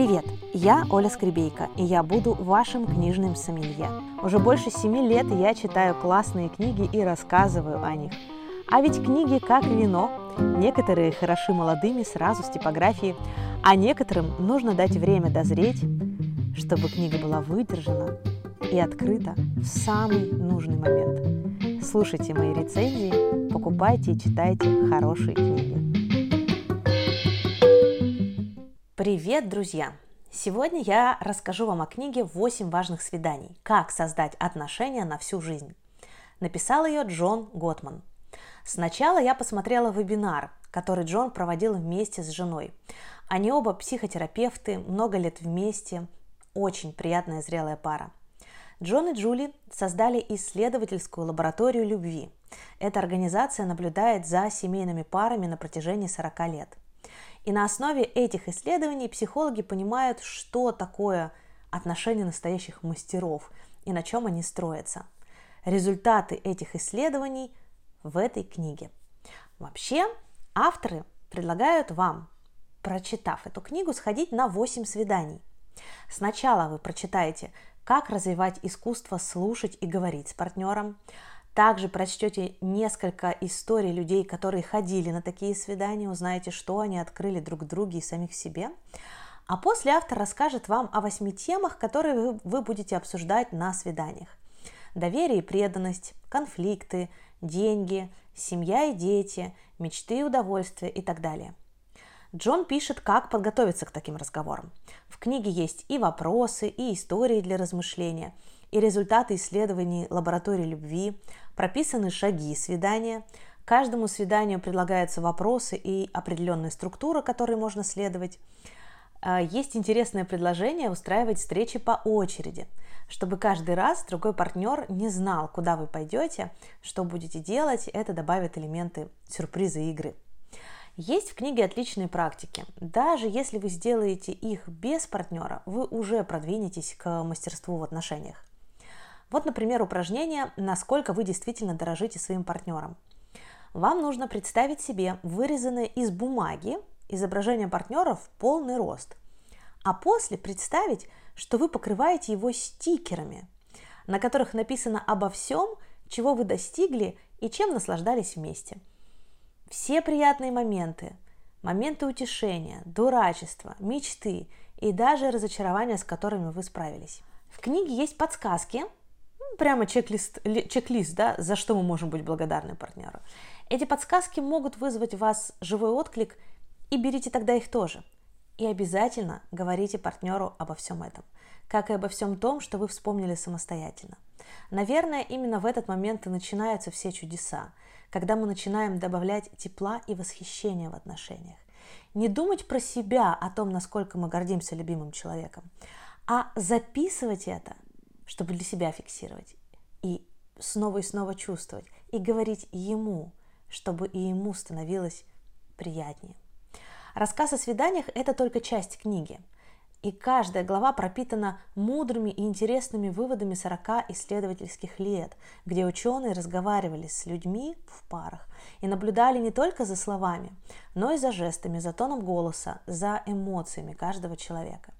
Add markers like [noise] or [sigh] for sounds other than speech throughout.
Привет! Я Оля Скребейка, и я буду вашим книжным сомелье. Уже больше семи лет я читаю классные книги и рассказываю о них. А ведь книги как вино. Некоторые хороши молодыми сразу с типографии, а некоторым нужно дать время дозреть, чтобы книга была выдержана и открыта в самый нужный момент. Слушайте мои рецензии, покупайте и читайте хорошие книги. Привет, друзья! Сегодня я расскажу вам о книге «8 важных свиданий. Как создать отношения на всю жизнь». Написал ее Джон Готман. Сначала я посмотрела вебинар, который Джон проводил вместе с женой. Они оба психотерапевты, много лет вместе, очень приятная зрелая пара. Джон и Джули создали исследовательскую лабораторию любви. Эта организация наблюдает за семейными парами на протяжении 40 лет – и на основе этих исследований психологи понимают, что такое отношения настоящих мастеров и на чем они строятся. Результаты этих исследований в этой книге. Вообще, авторы предлагают вам, прочитав эту книгу, сходить на 8 свиданий. Сначала вы прочитаете, как развивать искусство слушать и говорить с партнером, также прочтете несколько историй людей, которые ходили на такие свидания, узнаете, что они открыли друг друге и самих себе. А после автор расскажет вам о восьми темах, которые вы, будете обсуждать на свиданиях. Доверие и преданность, конфликты, деньги, семья и дети, мечты и удовольствия и так далее. Джон пишет, как подготовиться к таким разговорам. В книге есть и вопросы, и истории для размышления – и результаты исследований лаборатории любви, прописаны шаги свидания. Каждому свиданию предлагаются вопросы и определенная структура, которой можно следовать. А, есть интересное предложение устраивать встречи по очереди, чтобы каждый раз другой партнер не знал, куда вы пойдете, что будете делать. Это добавит элементы сюрприза игры. Есть в книге отличные практики. Даже если вы сделаете их без партнера, вы уже продвинетесь к мастерству в отношениях. Вот, например, упражнение «Насколько вы действительно дорожите своим партнером». Вам нужно представить себе вырезанное из бумаги изображение партнера в полный рост, а после представить, что вы покрываете его стикерами, на которых написано обо всем, чего вы достигли и чем наслаждались вместе. Все приятные моменты, моменты утешения, дурачества, мечты и даже разочарования, с которыми вы справились. В книге есть подсказки, прямо чек-лист, чек-лист, да, за что мы можем быть благодарны партнеру. Эти подсказки могут вызвать в вас живой отклик, и берите тогда их тоже. И обязательно говорите партнеру обо всем этом, как и обо всем том, что вы вспомнили самостоятельно. Наверное, именно в этот момент и начинаются все чудеса, когда мы начинаем добавлять тепла и восхищения в отношениях. Не думать про себя, о том, насколько мы гордимся любимым человеком, а записывать это – чтобы для себя фиксировать и снова и снова чувствовать, и говорить ему, чтобы и ему становилось приятнее. Рассказ о свиданиях – это только часть книги. И каждая глава пропитана мудрыми и интересными выводами 40 исследовательских лет, где ученые разговаривали с людьми в парах и наблюдали не только за словами, но и за жестами, за тоном голоса, за эмоциями каждого человека.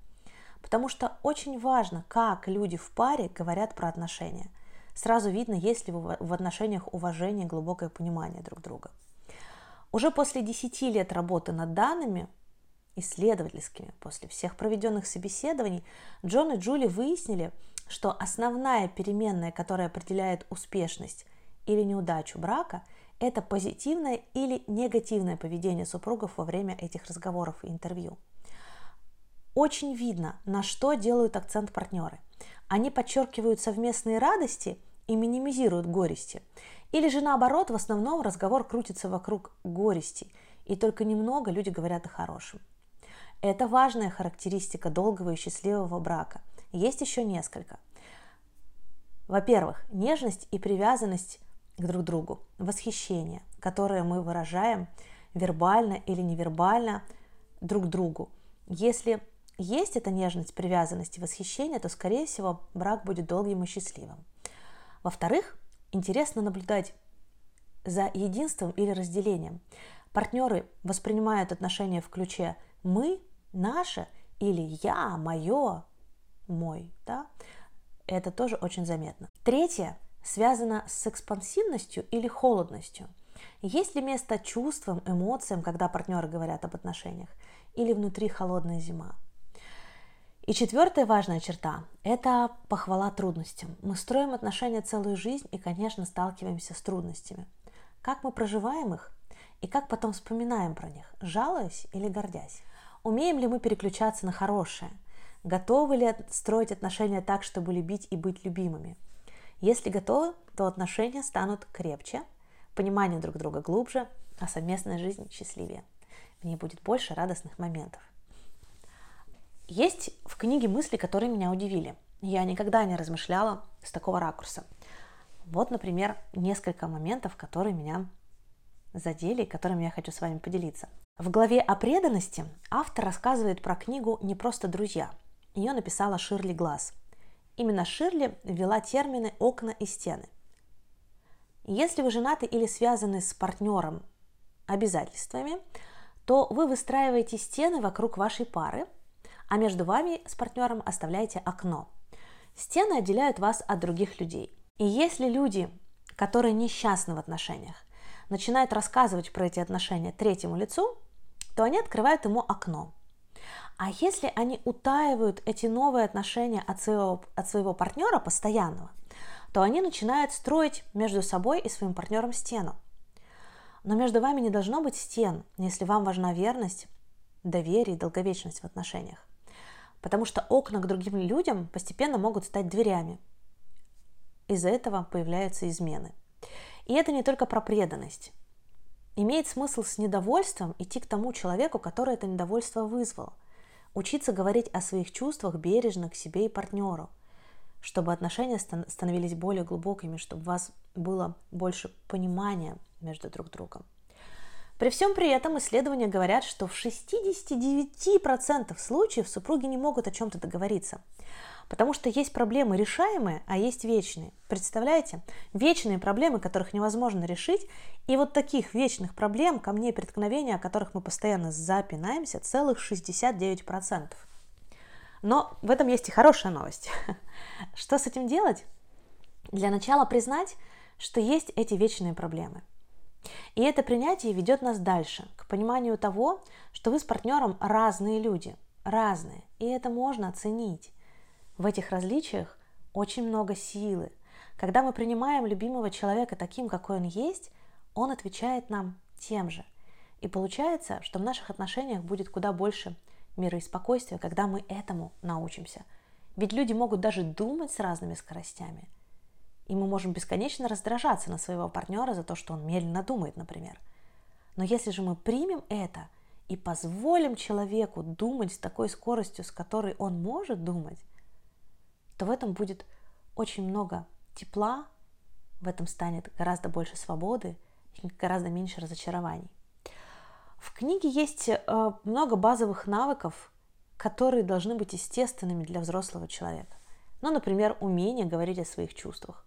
Потому что очень важно, как люди в паре говорят про отношения. Сразу видно, есть ли в отношениях уважение глубокое понимание друг друга. Уже после 10 лет работы над данными, исследовательскими, после всех проведенных собеседований, Джон и Джули выяснили, что основная переменная, которая определяет успешность или неудачу брака, это позитивное или негативное поведение супругов во время этих разговоров и интервью – очень видно, на что делают акцент партнеры. Они подчеркивают совместные радости и минимизируют горести. Или же наоборот, в основном разговор крутится вокруг горести, и только немного люди говорят о хорошем. Это важная характеристика долгого и счастливого брака. Есть еще несколько. Во-первых, нежность и привязанность к друг другу, восхищение, которое мы выражаем вербально или невербально друг другу. Если есть эта нежность, привязанность и восхищение, то, скорее всего, брак будет долгим и счастливым. Во-вторых, интересно наблюдать за единством или разделением. Партнеры воспринимают отношения в ключе «мы», «наше» или я, мое, мой, да, это тоже очень заметно. Третье связано с экспансивностью или холодностью. Есть ли место чувствам, эмоциям, когда партнеры говорят об отношениях, или внутри холодная зима? И четвертая важная черта – это похвала трудностям. Мы строим отношения целую жизнь и, конечно, сталкиваемся с трудностями. Как мы проживаем их и как потом вспоминаем про них, жалуясь или гордясь. Умеем ли мы переключаться на хорошее? Готовы ли строить отношения так, чтобы любить и быть любимыми? Если готовы, то отношения станут крепче, понимание друг друга глубже, а совместная жизнь счастливее. В ней будет больше радостных моментов. Есть в книге мысли, которые меня удивили. Я никогда не размышляла с такого ракурса. Вот, например, несколько моментов, которые меня задели которыми я хочу с вами поделиться. В главе о преданности автор рассказывает про книгу «Не просто друзья». Ее написала Ширли Глаз. Именно Ширли ввела термины «окна» и «стены». Если вы женаты или связаны с партнером обязательствами, то вы выстраиваете стены вокруг вашей пары – а между вами с партнером оставляете окно. Стены отделяют вас от других людей. И если люди, которые несчастны в отношениях, начинают рассказывать про эти отношения третьему лицу, то они открывают ему окно. А если они утаивают эти новые отношения от своего, от своего партнера постоянного, то они начинают строить между собой и своим партнером стену. Но между вами не должно быть стен, если вам важна верность, доверие и долговечность в отношениях. Потому что окна к другим людям постепенно могут стать дверями. Из-за этого появляются измены. И это не только про преданность. Имеет смысл с недовольством идти к тому человеку, который это недовольство вызвал. Учиться говорить о своих чувствах бережно к себе и партнеру, чтобы отношения становились более глубокими, чтобы у вас было больше понимания между друг другом. При всем при этом исследования говорят, что в 69% случаев супруги не могут о чем-то договориться. Потому что есть проблемы решаемые, а есть вечные. Представляете? Вечные проблемы, которых невозможно решить, и вот таких вечных проблем, ко мне преткновения, о которых мы постоянно запинаемся, целых 69%. Но в этом есть и хорошая новость. [laughs] Что с этим делать? Для начала признать, что есть эти вечные проблемы. И это принятие ведет нас дальше, к пониманию того, что вы с партнером разные люди, разные, и это можно оценить. В этих различиях очень много силы. Когда мы принимаем любимого человека таким, какой он есть, он отвечает нам тем же. И получается, что в наших отношениях будет куда больше мира и спокойствия, когда мы этому научимся. Ведь люди могут даже думать с разными скоростями – и мы можем бесконечно раздражаться на своего партнера за то, что он медленно думает, например. Но если же мы примем это и позволим человеку думать с такой скоростью, с которой он может думать, то в этом будет очень много тепла, в этом станет гораздо больше свободы и гораздо меньше разочарований. В книге есть э, много базовых навыков, которые должны быть естественными для взрослого человека. Ну, например, умение говорить о своих чувствах.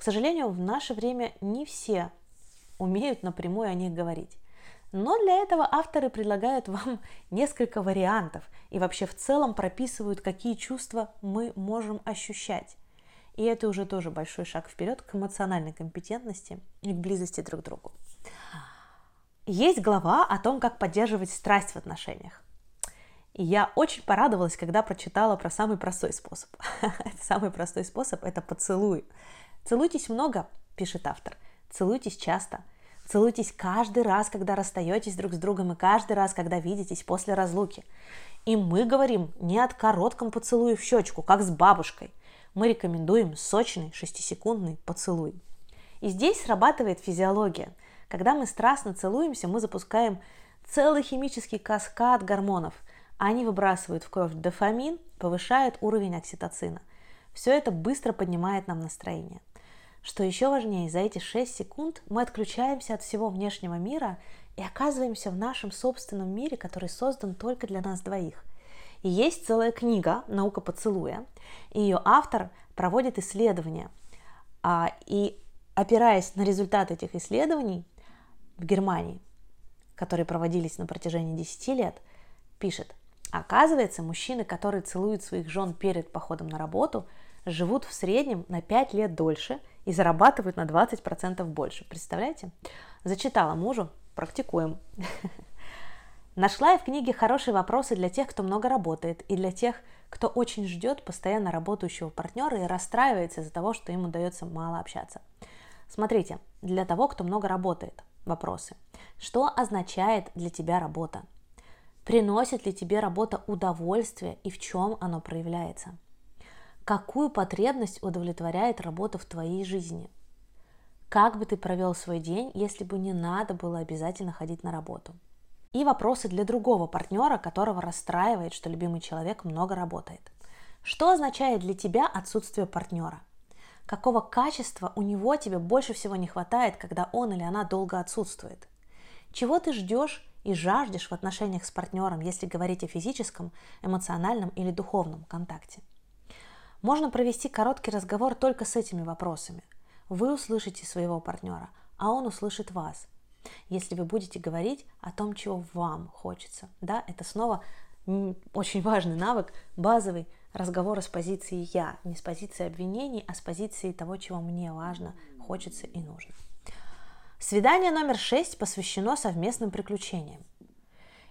К сожалению, в наше время не все умеют напрямую о них говорить. Но для этого авторы предлагают вам [laughs] несколько вариантов и вообще в целом прописывают, какие чувства мы можем ощущать. И это уже тоже большой шаг вперед к эмоциональной компетентности и к близости друг к другу. Есть глава о том, как поддерживать страсть в отношениях. И я очень порадовалась, когда прочитала про самый простой способ. [laughs] самый простой способ – это поцелуй. Целуйтесь много, пишет автор. Целуйтесь часто. Целуйтесь каждый раз, когда расстаетесь друг с другом и каждый раз, когда видитесь после разлуки. И мы говорим не от коротком поцелуе в щечку, как с бабушкой. Мы рекомендуем сочный шестисекундный поцелуй. И здесь срабатывает физиология. Когда мы страстно целуемся, мы запускаем целый химический каскад гормонов. Они выбрасывают в кровь дофамин, повышают уровень окситоцина. Все это быстро поднимает нам настроение. Что еще важнее, за эти 6 секунд мы отключаемся от всего внешнего мира и оказываемся в нашем собственном мире, который создан только для нас двоих. И есть целая книга «Наука поцелуя», и ее автор проводит исследования. А, и опираясь на результаты этих исследований в Германии, которые проводились на протяжении 10 лет, пишет, Оказывается, мужчины, которые целуют своих жен перед походом на работу, живут в среднем на 5 лет дольше и зарабатывают на 20% больше. Представляете? Зачитала мужу, практикуем. [laughs] Нашла я в книге хорошие вопросы для тех, кто много работает, и для тех, кто очень ждет постоянно работающего партнера и расстраивается из-за того, что им удается мало общаться. Смотрите, для того, кто много работает, вопросы. Что означает для тебя работа? Приносит ли тебе работа удовольствие и в чем оно проявляется? Какую потребность удовлетворяет работа в твоей жизни? Как бы ты провел свой день, если бы не надо было обязательно ходить на работу? И вопросы для другого партнера, которого расстраивает, что любимый человек много работает. Что означает для тебя отсутствие партнера? Какого качества у него тебе больше всего не хватает, когда он или она долго отсутствует? Чего ты ждешь и жаждешь в отношениях с партнером, если говорить о физическом, эмоциональном или духовном контакте? Можно провести короткий разговор только с этими вопросами. Вы услышите своего партнера, а он услышит вас – если вы будете говорить о том, чего вам хочется. Да, это снова очень важный навык, базовый разговора с позиции «я», не с позиции обвинений, а с позиции того, чего мне важно, хочется и нужно. Свидание номер шесть посвящено совместным приключениям.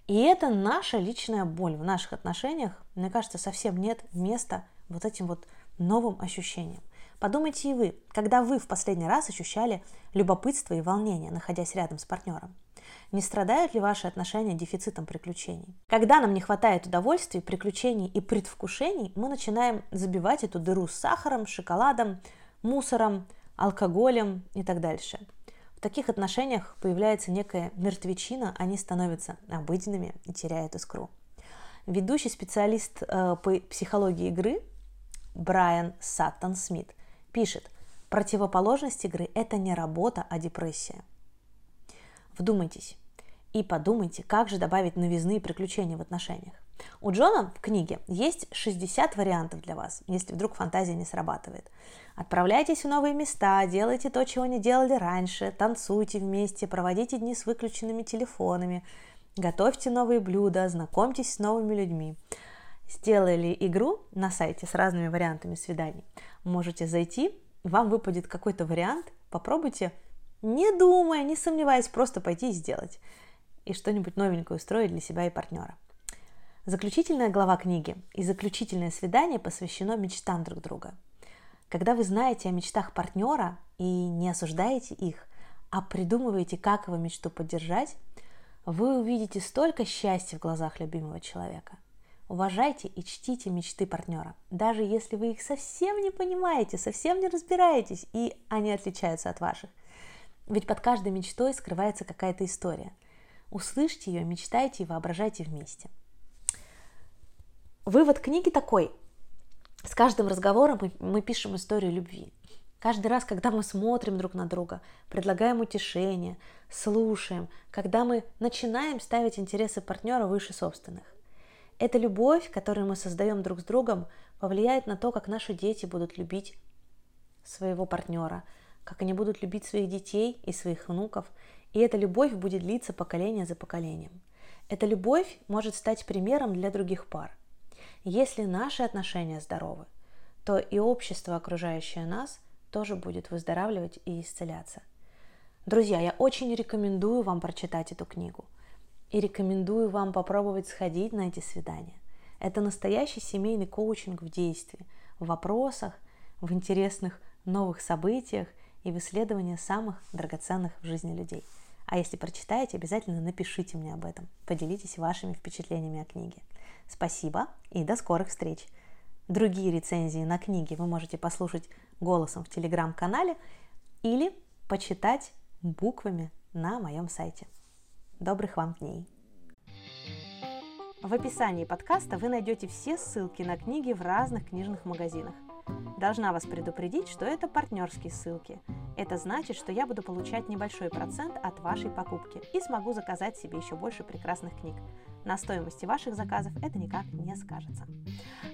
И это наша личная боль в наших отношениях. Мне кажется, совсем нет места вот этим вот новым ощущениям. Подумайте и вы, когда вы в последний раз ощущали любопытство и волнение, находясь рядом с партнером. Не страдают ли ваши отношения дефицитом приключений? Когда нам не хватает удовольствий, приключений и предвкушений, мы начинаем забивать эту дыру с сахаром, шоколадом, мусором, алкоголем и так дальше. В таких отношениях появляется некая мертвечина, они становятся обыденными и теряют искру. Ведущий специалист э, по психологии игры Брайан Саттон Смит Пишет, противоположность игры – это не работа, а депрессия. Вдумайтесь и подумайте, как же добавить новизны и приключения в отношениях. У Джона в книге есть 60 вариантов для вас, если вдруг фантазия не срабатывает. Отправляйтесь в новые места, делайте то, чего не делали раньше, танцуйте вместе, проводите дни с выключенными телефонами, готовьте новые блюда, знакомьтесь с новыми людьми. Сделали игру на сайте с разными вариантами свиданий – можете зайти, вам выпадет какой-то вариант, попробуйте, не думая, не сомневаясь, просто пойти и сделать. И что-нибудь новенькое устроить для себя и партнера. Заключительная глава книги и заключительное свидание посвящено мечтам друг друга. Когда вы знаете о мечтах партнера и не осуждаете их, а придумываете, как его мечту поддержать, вы увидите столько счастья в глазах любимого человека – Уважайте и чтите мечты партнера, даже если вы их совсем не понимаете, совсем не разбираетесь, и они отличаются от ваших. Ведь под каждой мечтой скрывается какая-то история. Услышьте ее, мечтайте и воображайте вместе. Вывод книги такой. С каждым разговором мы, мы пишем историю любви. Каждый раз, когда мы смотрим друг на друга, предлагаем утешение, слушаем, когда мы начинаем ставить интересы партнера выше собственных. Эта любовь, которую мы создаем друг с другом, повлияет на то, как наши дети будут любить своего партнера, как они будут любить своих детей и своих внуков, и эта любовь будет длиться поколение за поколением. Эта любовь может стать примером для других пар. Если наши отношения здоровы, то и общество, окружающее нас, тоже будет выздоравливать и исцеляться. Друзья, я очень рекомендую вам прочитать эту книгу – и рекомендую вам попробовать сходить на эти свидания. Это настоящий семейный коучинг в действии, в вопросах, в интересных новых событиях и в исследовании самых драгоценных в жизни людей. А если прочитаете, обязательно напишите мне об этом. Поделитесь вашими впечатлениями о книге. Спасибо и до скорых встреч. Другие рецензии на книги вы можете послушать голосом в телеграм-канале или почитать буквами на моем сайте. Добрых вам дней! В описании подкаста вы найдете все ссылки на книги в разных книжных магазинах. Должна вас предупредить, что это партнерские ссылки. Это значит, что я буду получать небольшой процент от вашей покупки и смогу заказать себе еще больше прекрасных книг. На стоимости ваших заказов это никак не скажется.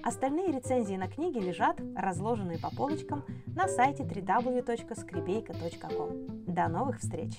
Остальные рецензии на книги лежат, разложенные по полочкам, на сайте www.skribeyka.com. До новых встреч!